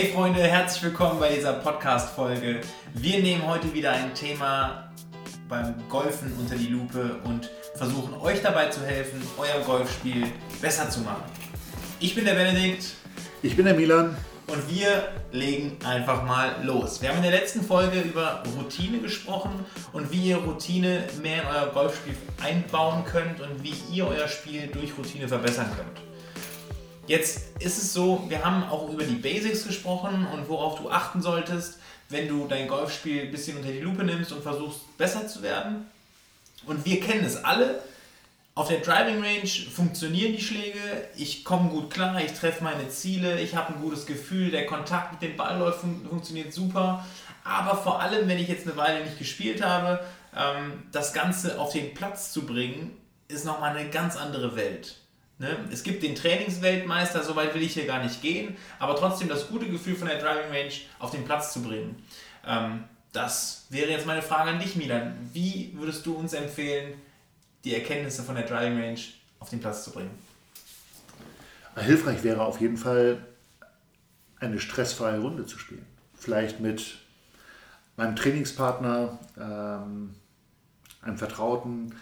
Hey Freunde, herzlich willkommen bei dieser Podcast-Folge. Wir nehmen heute wieder ein Thema beim Golfen unter die Lupe und versuchen euch dabei zu helfen, euer Golfspiel besser zu machen. Ich bin der Benedikt. Ich bin der Milan. Und wir legen einfach mal los. Wir haben in der letzten Folge über Routine gesprochen und wie ihr Routine mehr in euer Golfspiel einbauen könnt und wie ihr euer Spiel durch Routine verbessern könnt. Jetzt ist es so, wir haben auch über die Basics gesprochen und worauf du achten solltest, wenn du dein Golfspiel ein bisschen unter die Lupe nimmst und versuchst besser zu werden. Und wir kennen es alle. Auf der Driving Range funktionieren die Schläge, ich komme gut klar, ich treffe meine Ziele, ich habe ein gutes Gefühl, der Kontakt mit dem Ball läuft, fun funktioniert super. Aber vor allem, wenn ich jetzt eine Weile nicht gespielt habe, ähm, das Ganze auf den Platz zu bringen, ist nochmal eine ganz andere Welt. Ne? Es gibt den Trainingsweltmeister, so weit will ich hier gar nicht gehen, aber trotzdem das gute Gefühl von der Driving Range auf den Platz zu bringen. Ähm, das wäre jetzt meine Frage an dich, Milan. Wie würdest du uns empfehlen, die Erkenntnisse von der Driving Range auf den Platz zu bringen? Hilfreich wäre auf jeden Fall, eine stressfreie Runde zu spielen. Vielleicht mit meinem Trainingspartner, ähm, einem Vertrauten,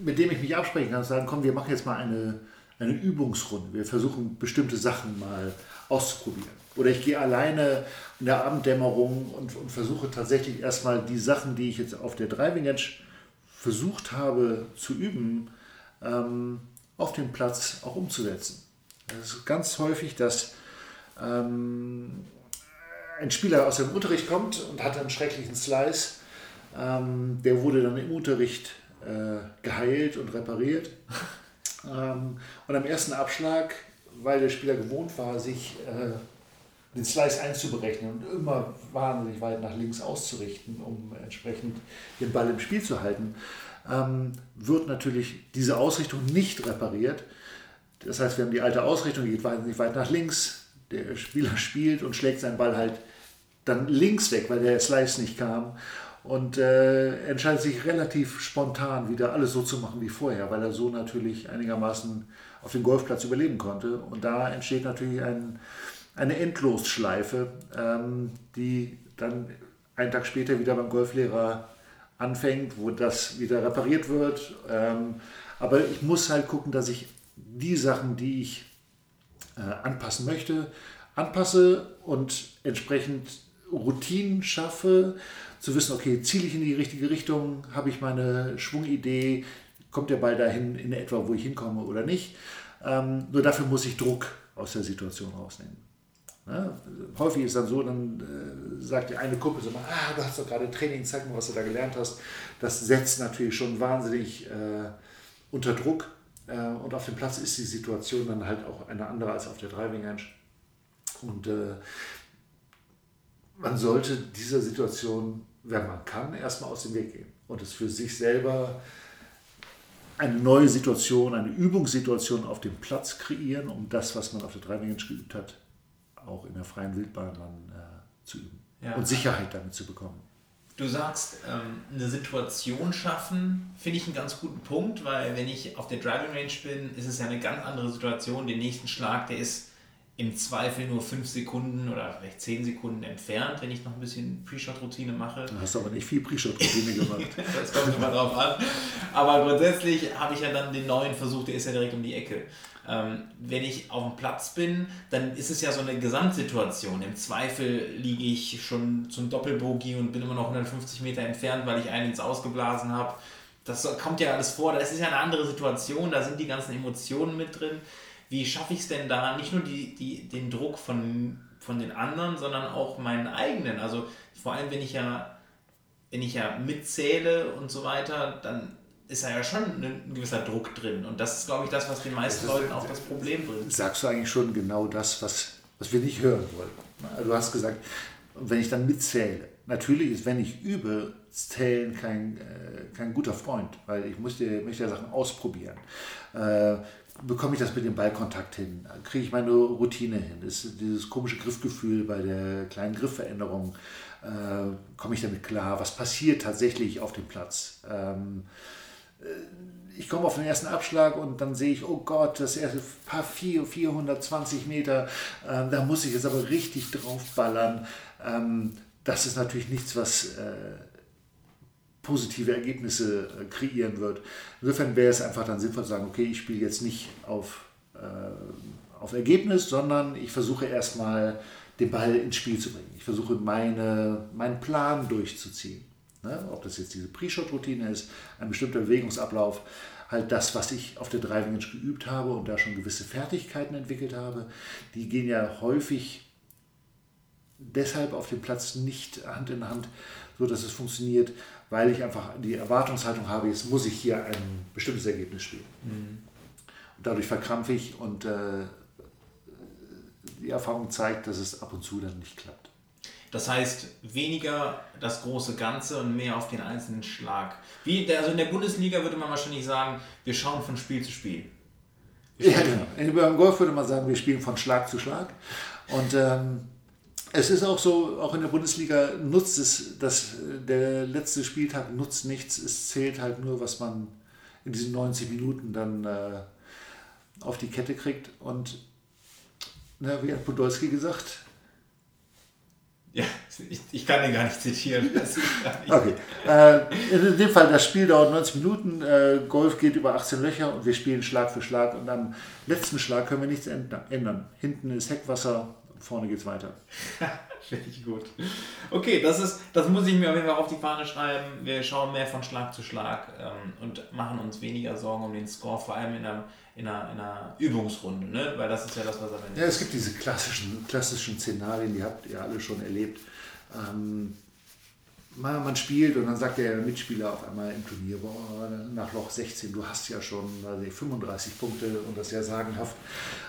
mit dem ich mich absprechen kann sagen, komm, wir machen jetzt mal eine, eine Übungsrunde. Wir versuchen bestimmte Sachen mal auszuprobieren. Oder ich gehe alleine in der Abenddämmerung und, und versuche tatsächlich erstmal die Sachen, die ich jetzt auf der Driving Edge versucht habe zu üben, ähm, auf dem Platz auch umzusetzen. Es ist ganz häufig, dass ähm, ein Spieler aus dem Unterricht kommt und hat einen schrecklichen Slice. Ähm, der wurde dann im Unterricht äh, geheilt und repariert. ähm, und am ersten Abschlag, weil der Spieler gewohnt war, sich äh, den Slice einzuberechnen und immer wahnsinnig weit nach links auszurichten, um entsprechend den Ball im Spiel zu halten, ähm, wird natürlich diese Ausrichtung nicht repariert. Das heißt, wir haben die alte Ausrichtung, die geht wahnsinnig weit nach links. Der Spieler spielt und schlägt seinen Ball halt dann links weg, weil der Slice nicht kam und äh, entscheidet sich relativ spontan wieder alles so zu machen wie vorher, weil er so natürlich einigermaßen auf dem Golfplatz überleben konnte. Und da entsteht natürlich ein, eine Endlosschleife, ähm, die dann einen Tag später wieder beim Golflehrer anfängt, wo das wieder repariert wird. Ähm, aber ich muss halt gucken, dass ich die Sachen, die ich äh, anpassen möchte, anpasse und entsprechend Routinen schaffe, zu wissen, okay, ziele ich in die richtige Richtung, habe ich meine Schwungidee, kommt der Ball dahin in etwa, wo ich hinkomme oder nicht. Ähm, nur dafür muss ich Druck aus der Situation rausnehmen. Ja, häufig ist dann so, dann äh, sagt die eine Kumpel so, ah, du hast doch gerade Training, zeig mir, was du da gelernt hast. Das setzt natürlich schon wahnsinnig äh, unter Druck. Äh, und auf dem Platz ist die Situation dann halt auch eine andere als auf der Driving Range. Und äh, man sollte dieser Situation, wenn man kann, erstmal aus dem Weg gehen und es für sich selber eine neue Situation, eine Übungssituation auf dem Platz kreieren, um das, was man auf der Driving Range geübt hat, auch in der freien Wildbahn dann äh, zu üben ja. und Sicherheit damit zu bekommen. Du sagst, ähm, eine Situation schaffen, finde ich einen ganz guten Punkt, weil wenn ich auf der Driving Range bin, ist es ja eine ganz andere Situation. Den nächsten Schlag, der ist im Zweifel nur 5 Sekunden oder vielleicht 10 Sekunden entfernt, wenn ich noch ein bisschen Pre-Shot-Routine mache. Du hast aber nicht viel Pre-Shot-Routine gemacht. das kommt immer drauf an. Aber grundsätzlich habe ich ja dann den neuen Versuch, der ist ja direkt um die Ecke. Ähm, wenn ich auf dem Platz bin, dann ist es ja so eine Gesamtsituation. Im Zweifel liege ich schon zum Doppelbogie und bin immer noch 150 Meter entfernt, weil ich einen ins Ausgeblasen habe. Das kommt ja alles vor. Das ist ja eine andere Situation, da sind die ganzen Emotionen mit drin wie schaffe ich es denn da, nicht nur die, die, den Druck von, von den anderen, sondern auch meinen eigenen. Also vor allem, wenn ich ja, wenn ich ja mitzähle und so weiter, dann ist da ja schon ein gewisser Druck drin. Und das ist, glaube ich, das, was den meisten ist, Leuten auch das Problem bringt. Sagst du eigentlich schon genau das, was, was wir nicht hören wollen? Also du hast gesagt, wenn ich dann mitzähle, natürlich ist, wenn ich übe, Zählen kein, äh, kein guter Freund, weil ich möchte, möchte ja Sachen ausprobieren. Äh, bekomme ich das mit dem Ballkontakt hin? Kriege ich meine Routine hin? Ist dieses komische Griffgefühl bei der kleinen Griffveränderung, äh, komme ich damit klar? Was passiert tatsächlich auf dem Platz? Ähm, ich komme auf den ersten Abschlag und dann sehe ich, oh Gott, das erste paar 4, 420 Meter, äh, da muss ich jetzt aber richtig draufballern. Ähm, das ist natürlich nichts, was äh, positive Ergebnisse äh, kreieren wird. Insofern wäre es einfach dann sinnvoll zu sagen, okay, ich spiele jetzt nicht auf, äh, auf Ergebnis, sondern ich versuche erstmal den Ball ins Spiel zu bringen. Ich versuche meine, meinen Plan durchzuziehen. Ne? Ob das jetzt diese Pre-Shot-Routine ist, ein bestimmter Bewegungsablauf, halt das, was ich auf der Driving Range geübt habe und da schon gewisse Fertigkeiten entwickelt habe, die gehen ja häufig deshalb auf dem Platz nicht Hand in Hand, so dass es funktioniert, weil ich einfach die Erwartungshaltung habe, jetzt muss ich hier ein bestimmtes Ergebnis spielen. Mhm. Und dadurch verkrampfe ich und äh, die Erfahrung zeigt, dass es ab und zu dann nicht klappt. Das heißt, weniger das große Ganze und mehr auf den einzelnen Schlag. Wie, also in der Bundesliga würde man wahrscheinlich sagen, wir schauen von Spiel zu Spiel. Ja, genau. Beim Golf würde man sagen, wir spielen von Schlag zu Schlag. Und ähm, es ist auch so, auch in der Bundesliga nutzt es, dass der letzte Spieltag nutzt nichts. Es zählt halt nur, was man in diesen 90 Minuten dann äh, auf die Kette kriegt. Und na, wie hat Podolski gesagt? Ja, ich, ich kann den gar nicht zitieren. Nicht. Okay. Äh, in dem Fall, das Spiel dauert 90 Minuten, äh, Golf geht über 18 Löcher und wir spielen Schlag für Schlag und am letzten Schlag können wir nichts ändern. Hinten ist Heckwasser, vorne geht's weiter. Ich gut. Okay, das, ist, das muss ich mir auf jeden Fall auf die Fahne schreiben. Wir schauen mehr von Schlag zu Schlag ähm, und machen uns weniger Sorgen um den Score, vor allem in einer, in einer, in einer Übungsrunde, ne? weil das ist ja das, was am Ende Ja, es gibt diese klassischen, klassischen Szenarien, die habt ihr alle schon erlebt. Ähm, man, man, spielt und dann sagt der Mitspieler auf einmal im Turnier, boah, nach Loch 16, du hast ja schon also 35 Punkte und das ist ja sagenhaft.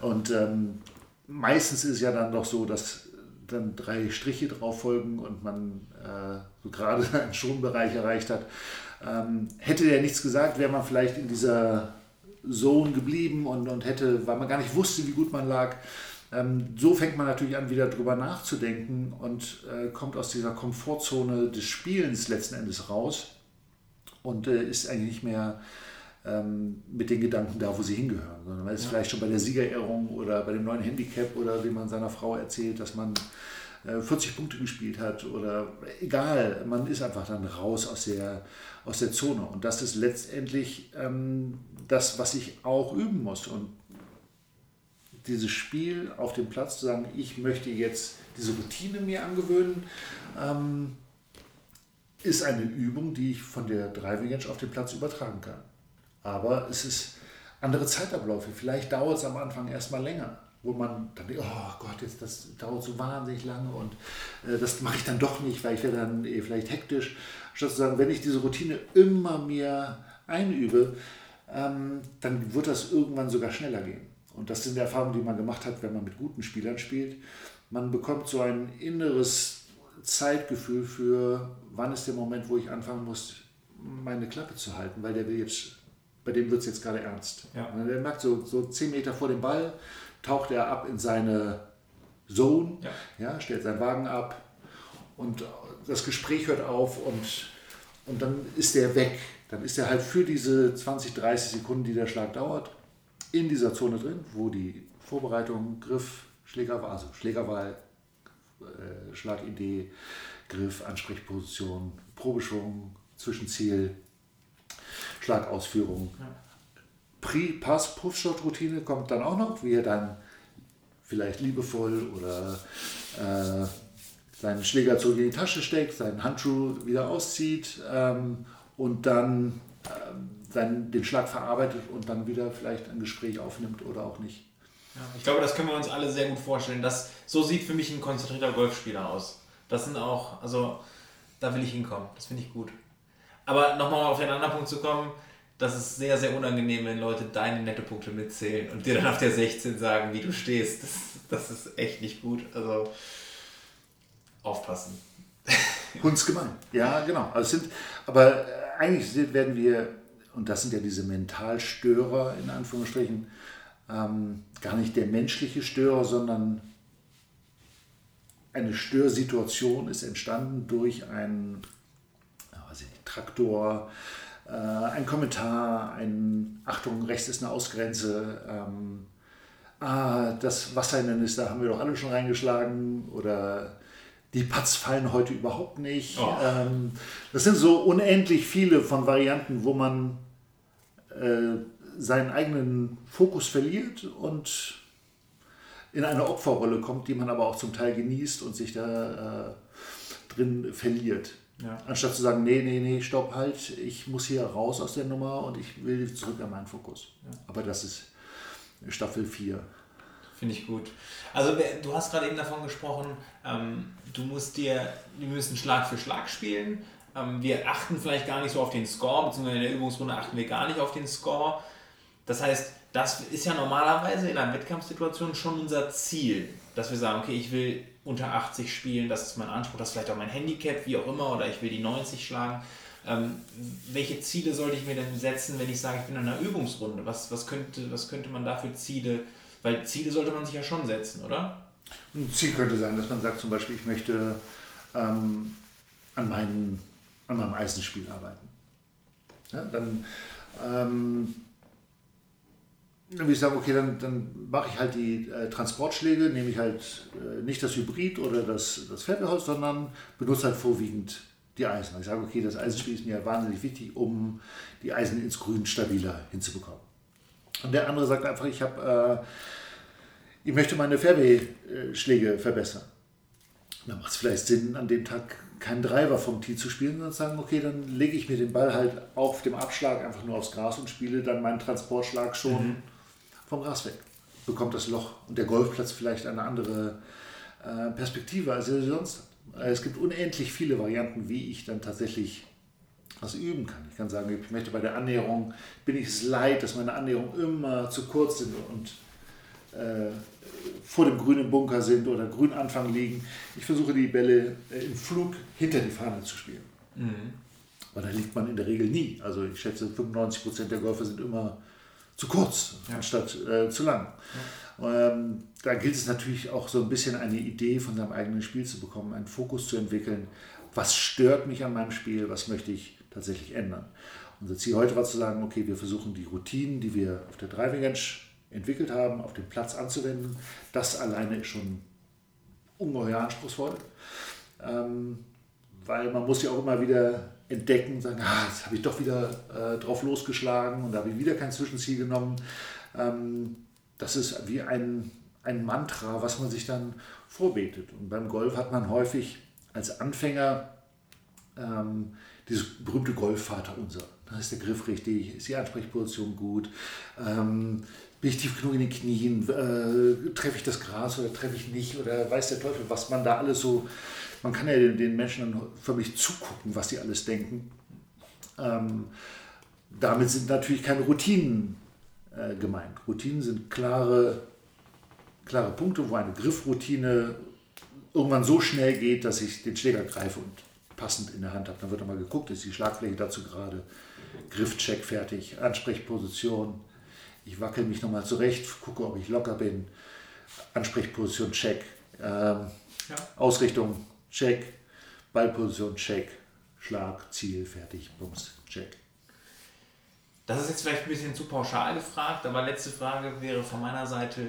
Und ähm, meistens ist ja dann doch so, dass dann drei Striche drauf folgen und man äh, so gerade einen Schonbereich erreicht hat. Ähm, hätte der nichts gesagt, wäre man vielleicht in dieser Zone geblieben und, und hätte, weil man gar nicht wusste, wie gut man lag. Ähm, so fängt man natürlich an, wieder drüber nachzudenken und äh, kommt aus dieser Komfortzone des Spielens letzten Endes raus und äh, ist eigentlich nicht mehr ähm, mit den Gedanken da, wo sie hingehören, sondern man ist ja. vielleicht schon bei der Siegerehrung oder bei dem neuen Handicap oder wie man seiner Frau erzählt, dass man äh, 40 Punkte gespielt hat oder egal, man ist einfach dann raus aus der, aus der Zone und das ist letztendlich ähm, das, was ich auch üben muss und dieses Spiel auf dem Platz zu sagen, ich möchte jetzt diese Routine mir angewöhnen, ähm, ist eine Übung, die ich von der Driving Edge auf den Platz übertragen kann. Aber es ist andere Zeitabläufe. Vielleicht dauert es am Anfang erstmal länger, wo man dann denkt, oh Gott, jetzt, das dauert so wahnsinnig lange und äh, das mache ich dann doch nicht, weil ich werde dann eh vielleicht hektisch. Statt zu sagen, wenn ich diese Routine immer mehr einübe, ähm, dann wird das irgendwann sogar schneller gehen. Und das sind Erfahrungen, die man gemacht hat, wenn man mit guten Spielern spielt. Man bekommt so ein inneres Zeitgefühl für, wann ist der Moment, wo ich anfangen muss, meine Klappe zu halten, weil der will jetzt bei dem wird es jetzt gerade ernst. Ja. Der merkt so, so zehn Meter vor dem Ball, taucht er ab in seine Zone, ja. ja. stellt seinen Wagen ab und das Gespräch hört auf und, und dann ist er weg. Dann ist er halt für diese 20, 30 Sekunden, die der Schlag dauert, in dieser Zone drin, wo die Vorbereitung, Griff, Schlägerwahl, also Schlägerwahl, äh, Schlagidee, Griff, Ansprechposition, Probeschwung, Zwischenziel, Schlagausführung. Ja. Pre-Pass-Puffshot-Routine kommt dann auch noch, wie er dann vielleicht liebevoll oder äh, seinen Schläger zurück in die Tasche steckt, seinen Handschuh wieder auszieht ähm, und dann äh, seinen, den Schlag verarbeitet und dann wieder vielleicht ein Gespräch aufnimmt oder auch nicht. Ja, ich glaube, das können wir uns alle sehr gut vorstellen. Das, so sieht für mich ein konzentrierter Golfspieler aus. Das sind auch, also da will ich hinkommen. Das finde ich gut. Aber nochmal auf den anderen Punkt zu kommen, das ist sehr, sehr unangenehm, wenn Leute deine Nettopunkte mitzählen und dir dann auf der 16 sagen, wie du stehst. Das, das ist echt nicht gut. Also aufpassen. Hundsgemein. Ja, genau. Also sind, aber eigentlich werden wir, und das sind ja diese Mentalstörer in Anführungsstrichen, ähm, gar nicht der menschliche Störer, sondern eine Störsituation ist entstanden durch einen Traktor, äh, ein Kommentar, ein Achtung, rechts ist eine Ausgrenze, ähm, ah, das Wasserhindernis, da haben wir doch alle schon reingeschlagen oder die Putts fallen heute überhaupt nicht. Oh. Ähm, das sind so unendlich viele von Varianten, wo man äh, seinen eigenen Fokus verliert und in eine Opferrolle kommt, die man aber auch zum Teil genießt und sich da äh, drin verliert. Ja. Anstatt zu sagen, nee, nee, nee, stopp, halt, ich muss hier raus aus der Nummer und ich will zurück an meinen Fokus. Ja. Aber das ist Staffel 4. Finde ich gut. Also du hast gerade eben davon gesprochen, ähm, du musst dir, wir müssen Schlag für Schlag spielen. Ähm, wir achten vielleicht gar nicht so auf den Score, beziehungsweise in der Übungsrunde achten wir gar nicht auf den Score. Das heißt, das ist ja normalerweise in einer Wettkampfsituation schon unser Ziel, dass wir sagen, okay, ich will unter 80 spielen, das ist mein Anspruch, das ist vielleicht auch mein Handicap, wie auch immer, oder ich will die 90 schlagen. Ähm, welche Ziele sollte ich mir denn setzen, wenn ich sage, ich bin in einer Übungsrunde? Was, was, könnte, was könnte man da für Ziele? Weil Ziele sollte man sich ja schon setzen, oder? Ein Ziel könnte sein, dass man sagt zum Beispiel, ich möchte ähm, an, meinen, an meinem Eisenspiel arbeiten. Ja, dann ähm, würde ich sagen, okay, dann, dann mache ich halt die äh, Transportschläge, nehme ich halt äh, nicht das Hybrid oder das, das Federholz, sondern benutze halt vorwiegend die Eisen. Ich sage, okay, das Eisenspiel ist mir wahnsinnig wichtig, um die Eisen ins Grün stabiler hinzubekommen. Und der andere sagt einfach, ich habe, äh, ich möchte meine Fairway-Schläge verbessern. Dann macht es vielleicht Sinn, an dem Tag keinen Driver vom Tee zu spielen, sondern zu sagen, okay, dann lege ich mir den Ball halt auf dem Abschlag einfach nur aufs Gras und spiele dann meinen Transportschlag schon mhm. Vom Gras weg. Bekommt das Loch und der Golfplatz vielleicht eine andere äh, Perspektive, als er sonst hat. Es gibt unendlich viele Varianten, wie ich dann tatsächlich was üben kann. Ich kann sagen, ich möchte bei der Annäherung, bin ich es leid, dass meine Annäherungen immer zu kurz sind und äh, vor dem grünen Bunker sind oder grün Anfang liegen. Ich versuche die Bälle äh, im Flug hinter die Fahne zu spielen. Mhm. Aber da liegt man in der Regel nie. Also ich schätze, 95% der Golfer sind immer zu kurz ja. anstatt äh, zu lang. Ja. Ähm, da gilt es natürlich auch so ein bisschen eine Idee von seinem eigenen Spiel zu bekommen, einen Fokus zu entwickeln. Was stört mich an meinem Spiel? Was möchte ich tatsächlich ändern. Unser Ziel heute war zu sagen, okay, wir versuchen die Routinen, die wir auf der Driving Range entwickelt haben, auf dem Platz anzuwenden. Das alleine ist schon ungeheuer anspruchsvoll, ähm, weil man muss ja auch immer wieder entdecken und sagen, ah, jetzt habe ich doch wieder äh, drauf losgeschlagen und da habe ich wieder kein Zwischenziel genommen. Ähm, das ist wie ein, ein Mantra, was man sich dann vorbetet. Und beim Golf hat man häufig als Anfänger ähm, dieses berühmte Golfvater unser. Da ist der Griff richtig, ist die Ansprechposition gut, ähm, bin ich tief genug in den Knien, äh, treffe ich das Gras oder treffe ich nicht oder weiß der Teufel, was man da alles so, man kann ja den, den Menschen dann förmlich zugucken, was die alles denken. Ähm, damit sind natürlich keine Routinen äh, gemeint. Routinen sind klare, klare Punkte, wo eine Griffroutine irgendwann so schnell geht, dass ich den Schläger greife und passend in der Hand habe. Dann wird nochmal geguckt, ist die Schlagfläche dazu gerade, Griffcheck fertig, Ansprechposition. Ich wackel mich nochmal zurecht, gucke, ob ich locker bin. Ansprechposition, check. Ähm, ja. Ausrichtung, check. Ballposition, check. Schlag, Ziel, fertig, Bums, check. Das ist jetzt vielleicht ein bisschen zu pauschal gefragt, aber letzte Frage wäre von meiner Seite,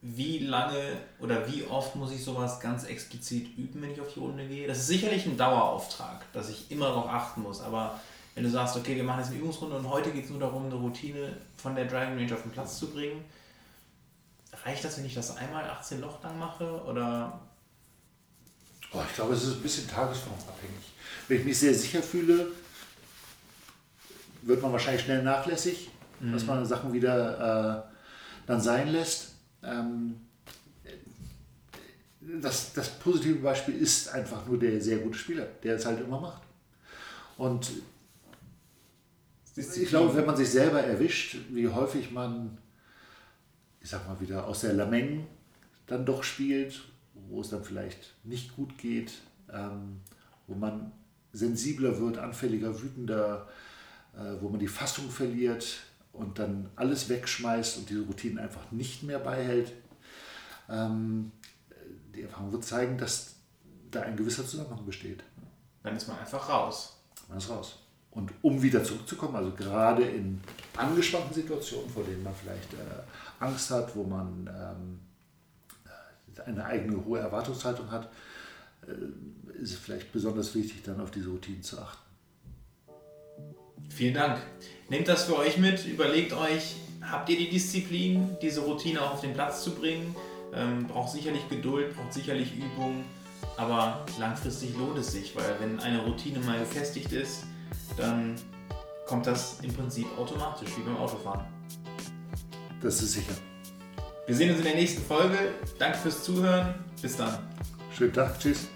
wie lange oder wie oft muss ich sowas ganz explizit üben, wenn ich auf die Runde gehe? Das ist sicherlich ein Dauerauftrag, dass ich immer darauf achten muss. Aber wenn du sagst, okay, wir machen jetzt eine Übungsrunde und heute geht es nur darum, eine Routine von der Driving Range auf den Platz zu bringen, reicht das, wenn ich das einmal 18 Loch lang mache? Oder? Oh, ich glaube, es ist ein bisschen tagesformabhängig. Wenn ich mich sehr sicher fühle, wird man wahrscheinlich schnell nachlässig, mhm. dass man Sachen wieder äh, dann sein lässt. Ähm, das, das positive Beispiel ist einfach nur der sehr gute Spieler, der es halt immer macht. Und ich glaube, wenn man sich selber erwischt, wie häufig man, ich sag mal wieder, aus der Lameng dann doch spielt, wo es dann vielleicht nicht gut geht, ähm, wo man sensibler wird, anfälliger, wütender, äh, wo man die Fassung verliert, und dann alles wegschmeißt und diese Routinen einfach nicht mehr beihält, ähm, die Erfahrung wird zeigen, dass da ein gewisser Zusammenhang besteht. Dann ist man einfach raus. Man ist raus. Und um wieder zurückzukommen, also gerade in angespannten Situationen, vor denen man vielleicht äh, Angst hat, wo man ähm, eine eigene hohe Erwartungshaltung hat, äh, ist es vielleicht besonders wichtig, dann auf diese Routinen zu achten. Vielen Dank. Nehmt das für euch mit, überlegt euch, habt ihr die Disziplin, diese Routine auch auf den Platz zu bringen? Ähm, braucht sicherlich Geduld, braucht sicherlich Übung, aber langfristig lohnt es sich, weil wenn eine Routine mal gefestigt ist, dann kommt das im Prinzip automatisch, wie beim Autofahren. Das ist sicher. Wir sehen uns in der nächsten Folge. Danke fürs Zuhören. Bis dann. Schönen Tag. Tschüss.